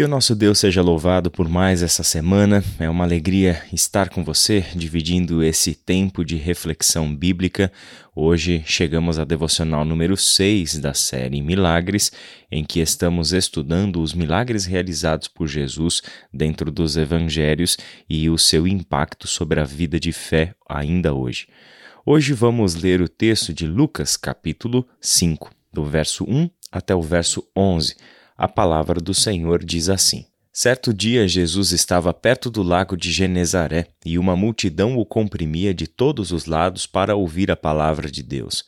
Que o nosso Deus seja louvado por mais essa semana. É uma alegria estar com você, dividindo esse tempo de reflexão bíblica. Hoje chegamos à devocional número 6 da série Milagres, em que estamos estudando os milagres realizados por Jesus dentro dos evangelhos e o seu impacto sobre a vida de fé ainda hoje. Hoje vamos ler o texto de Lucas, capítulo 5, do verso 1 até o verso 11 a palavra do Senhor diz assim: Certo dia Jesus estava perto do lago de Genezaré e uma multidão o comprimia de todos os lados para ouvir a palavra de Deus.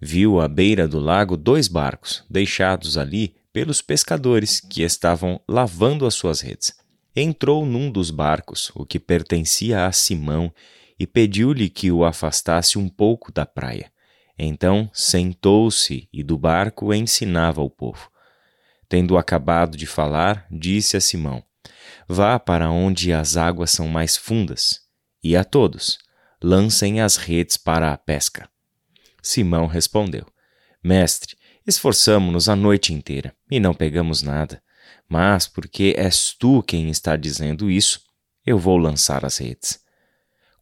Viu à beira do lago dois barcos, deixados ali pelos pescadores que estavam lavando as suas redes. Entrou num dos barcos, o que pertencia a Simão, e pediu-lhe que o afastasse um pouco da praia. Então sentou-se e do barco ensinava o povo. Tendo acabado de falar, disse a Simão: Vá para onde as águas são mais fundas, e a todos, lancem as redes para a pesca. Simão respondeu: Mestre, esforçamo-nos a noite inteira e não pegamos nada. Mas, porque és tu quem está dizendo isso, eu vou lançar as redes.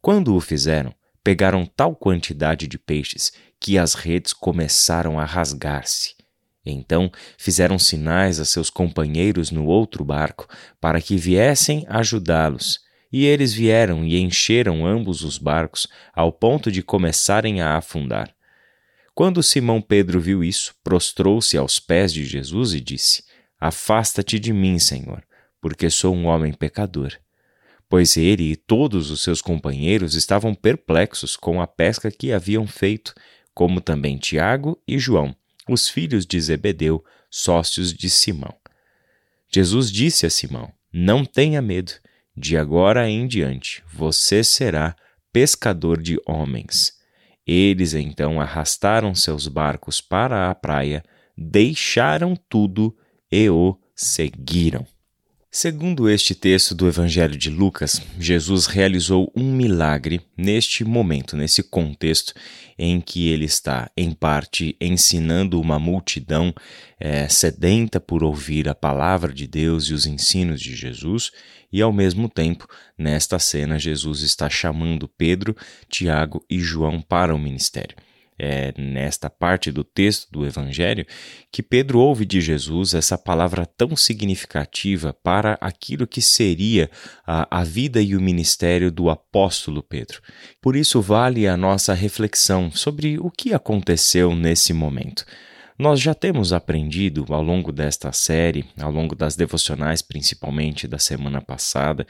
Quando o fizeram, pegaram tal quantidade de peixes que as redes começaram a rasgar-se. Então fizeram sinais a seus companheiros no outro barco para que viessem ajudá-los. E eles vieram e encheram ambos os barcos ao ponto de começarem a afundar. Quando Simão Pedro viu isso, prostrou-se aos pés de Jesus e disse: Afasta-te de mim, Senhor, porque sou um homem pecador. Pois ele e todos os seus companheiros estavam perplexos com a pesca que haviam feito, como também Tiago e João os filhos de Zebedeu, sócios de Simão. Jesus disse a Simão: Não tenha medo, de agora em diante você será pescador de homens. Eles então arrastaram seus barcos para a praia, deixaram tudo e o seguiram. Segundo este texto do Evangelho de Lucas, Jesus realizou um milagre neste momento, nesse contexto em que ele está, em parte, ensinando uma multidão é, sedenta por ouvir a palavra de Deus e os ensinos de Jesus, e ao mesmo tempo, nesta cena, Jesus está chamando Pedro, Tiago e João para o ministério é, nesta parte do texto do Evangelho que Pedro ouve de Jesus essa palavra tão significativa para aquilo que seria a, a vida e o ministério do apóstolo Pedro. Por isso, vale a nossa reflexão sobre o que aconteceu nesse momento. Nós já temos aprendido ao longo desta série, ao longo das devocionais, principalmente da semana passada,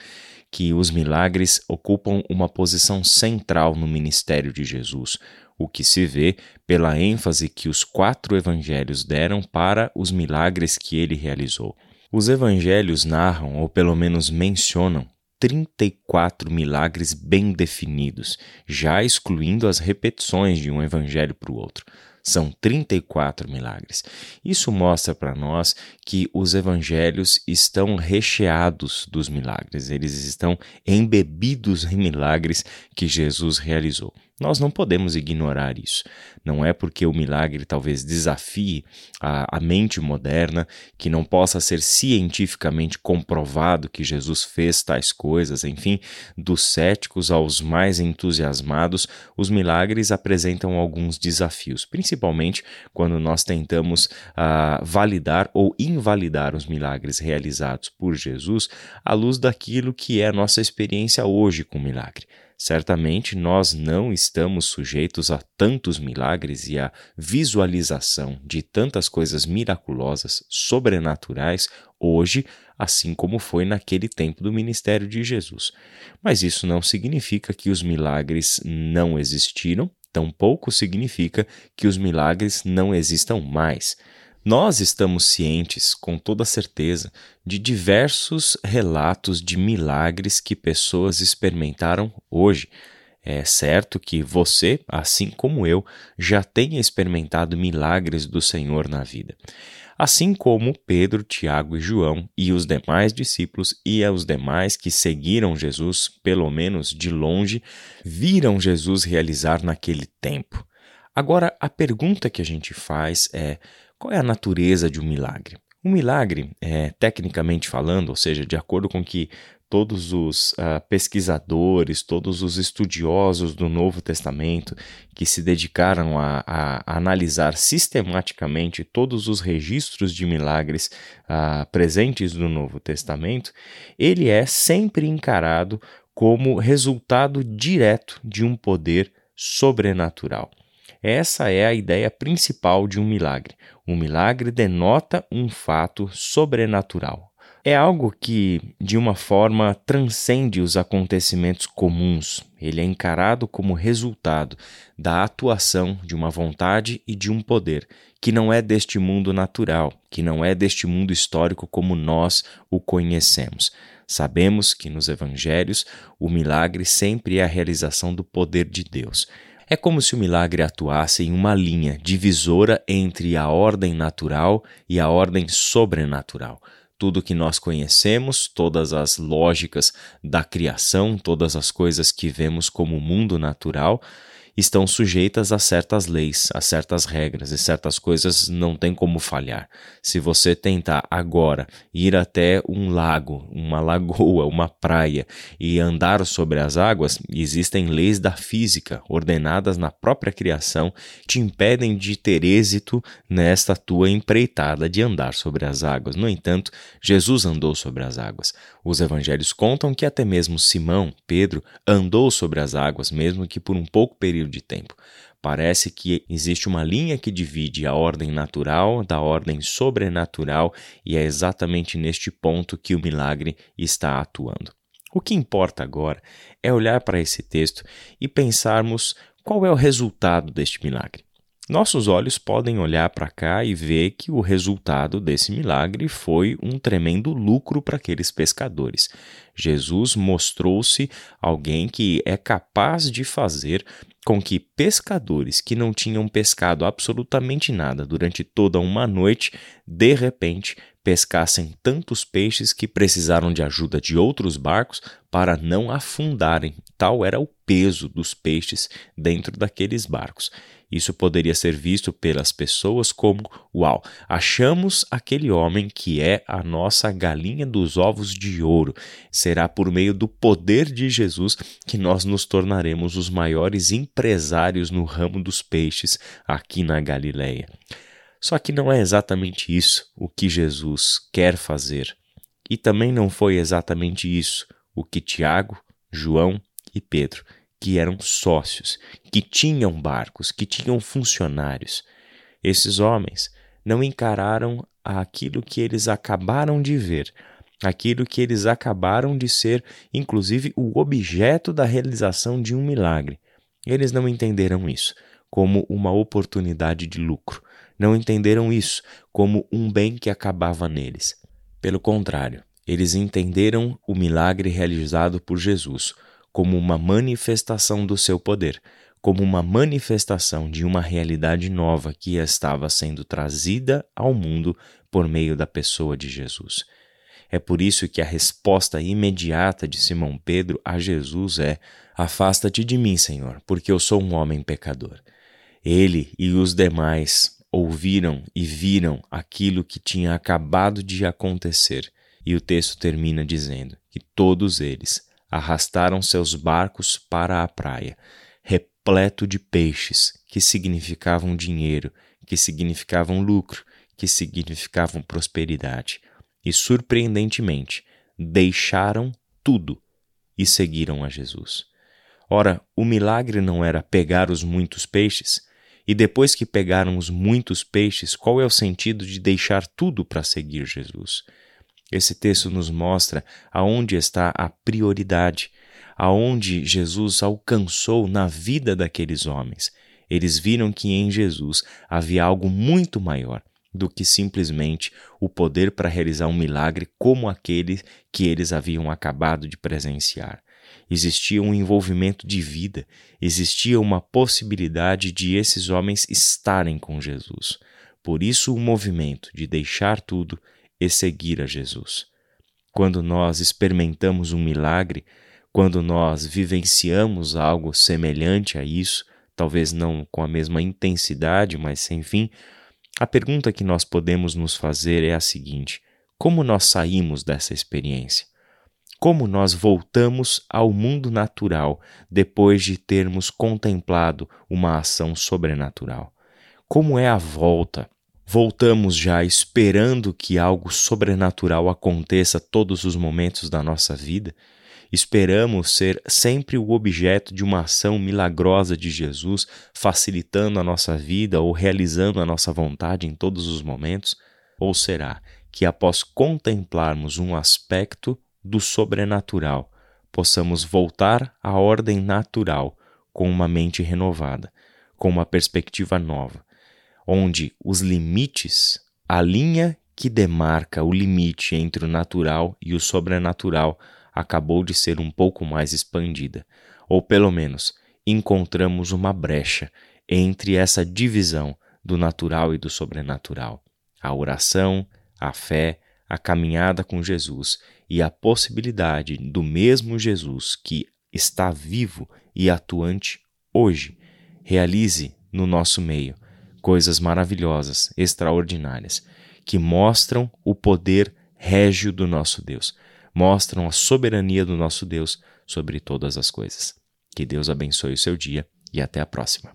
que os milagres ocupam uma posição central no ministério de Jesus o que se vê pela ênfase que os quatro evangelhos deram para os milagres que ele realizou. Os evangelhos narram, ou pelo menos mencionam, 34 milagres bem definidos, já excluindo as repetições de um evangelho para o outro. São 34 milagres. Isso mostra para nós que os evangelhos estão recheados dos milagres, eles estão embebidos em milagres que Jesus realizou. Nós não podemos ignorar isso. Não é porque o milagre talvez desafie a, a, mente moderna, que não possa ser cientificamente comprovado que Jesus fez tais coisas, enfim, dos céticos aos mais entusiasmados, os milagres apresentam alguns desafios, principalmente quando nós tentamos uh, validar ou invalidar os milagres realizados por Jesus à luz daquilo que é a nossa experiência hoje com o milagre. Certamente nós não estamos sujeitos a tantos milagres e à visualização de tantas coisas miraculosas, sobrenaturais, hoje, assim como foi naquele tempo do ministério de Jesus. Mas isso não significa que os milagres não existiram, tampouco significa que os milagres não existam mais. Nós estamos cientes, com toda certeza, de diversos relatos de milagres que pessoas experimentaram hoje. É certo que você, assim como eu, já tenha experimentado milagres do Senhor na vida. Assim como Pedro, Tiago e João e os demais discípulos e os demais que seguiram Jesus, pelo menos de longe, viram Jesus realizar naquele tempo. Agora, a pergunta que a gente faz é: qual é a natureza de um milagre? Um milagre, é, tecnicamente falando, ou seja, de acordo com que todos os uh, pesquisadores, todos os estudiosos do Novo Testamento que se dedicaram a, a, analisar sistematicamente todos os registros de milagres uh, presentes no Novo Testamento, ele é sempre encarado como resultado direto de um poder sobrenatural. Essa é a ideia principal de um milagre. Um milagre denota um fato sobrenatural, é algo que, de uma forma, transcende os acontecimentos comuns. Ele é encarado como resultado da atuação de uma vontade e de um poder que não é deste mundo natural, que não é deste mundo histórico como nós o conhecemos. Sabemos que nos evangelhos o milagre sempre é a realização do poder de Deus. É como se o milagre atuasse em uma linha divisora entre a ordem natural e a ordem sobrenatural. Tudo que nós conhecemos, todas as lógicas da criação, todas as coisas que vemos como mundo natural, estão sujeitas a certas leis, a certas regras, e certas coisas não tem como falhar. Se você tentar agora ir até um lago, uma lagoa, uma praia e andar sobre as águas, existem leis da física ordenadas na própria criação te impedem de ter êxito nesta tua empreitada de andar sobre as águas. No entanto, Jesus andou sobre as águas. Os evangelhos contam que até mesmo Simão, Pedro, andou sobre as águas, mesmo que por um pouco período período de tempo. Parece que existe uma linha que divide a ordem natural da ordem sobrenatural, e é exatamente neste ponto que o milagre está atuando. O que importa agora é olhar para esse texto e pensarmos qual é o resultado deste milagre. Nossos olhos podem olhar para cá e ver que o resultado desse milagre foi um tremendo lucro para aqueles pescadores. Jesus mostrou-se alguém que é capaz de fazer com que pescadores que não tinham pescado absolutamente nada durante toda uma noite, de repente pescassem tantos peixes que precisaram de ajuda de outros barcos para não afundarem. Tal era o peso dos peixes dentro daqueles barcos. Isso poderia ser visto pelas pessoas como: uau, achamos aquele homem que é a nossa galinha dos ovos de ouro. Será por meio do poder de Jesus que nós nos tornaremos os maiores empresários no ramo dos peixes aqui na Galileia. Só que não é exatamente isso o que Jesus quer fazer. E também não foi exatamente isso o que Tiago, João e Pedro que eram sócios, que tinham barcos, que tinham funcionários. Esses homens não encararam aquilo que eles acabaram de ver, aquilo que eles acabaram de ser, inclusive, o objeto da realização de um milagre. Eles não entenderam isso como uma oportunidade de lucro, não entenderam isso como um bem que acabava neles. Pelo contrário, eles entenderam o milagre realizado por Jesus como uma manifestação do seu poder, como uma manifestação de uma realidade nova que estava sendo trazida ao mundo por meio da pessoa de Jesus. É por isso que a resposta imediata de Simão Pedro a Jesus é: Afasta-te de mim, Senhor, porque eu sou um homem pecador. Ele e os demais ouviram e viram aquilo que tinha acabado de acontecer, e o texto termina dizendo que todos eles arrastaram seus barcos para a praia, repleto de peixes, que significavam dinheiro, que significavam lucro, que significavam prosperidade. E, surpreendentemente, deixaram tudo e seguiram a Jesus. Ora, o milagre não era pegar os muitos peixes? E depois que pegaram os muitos peixes, qual é o sentido de deixar tudo para seguir Jesus? Esse texto nos mostra aonde está a prioridade, aonde Jesus alcançou na vida daqueles homens. Eles viram que em Jesus havia algo muito maior do que simplesmente o poder para realizar um milagre como aquele que eles haviam acabado de presenciar. Existia um envolvimento de vida, existia uma possibilidade de esses homens estarem com Jesus. Por isso, o movimento de deixar tudo e seguir a Jesus. Quando nós experimentamos um milagre, quando nós vivenciamos algo semelhante a isso, talvez não com a mesma intensidade, mas sem fim, A pergunta que nós podemos nos fazer é a seguinte: como nós saímos dessa experiência? Como nós voltamos ao mundo natural depois de termos contemplado uma ação sobrenatural? Como é a volta? Voltamos já esperando que algo sobrenatural aconteça todos os momentos da nossa vida? Esperamos ser sempre o objeto de uma ação milagrosa de Jesus, facilitando a nossa vida ou realizando a nossa vontade em todos os momentos? Ou será que, após contemplarmos um aspecto do sobrenatural, possamos voltar à ordem natural com uma mente renovada, com uma perspectiva nova, onde os limites, a linha que demarca o limite entre o natural e o sobrenatural, acabou de ser um pouco mais expandida, ou pelo menos encontramos uma brecha entre essa divisão do natural e do sobrenatural. A oração, a fé, a caminhada com Jesus e a possibilidade do mesmo Jesus que está vivo e atuante hoje realize no nosso meio coisas maravilhosas, extraordinárias, que mostram o poder régio do nosso Deus mostram a soberania do nosso Deus sobre todas as coisas. Que Deus abençoe o seu dia e até a próxima.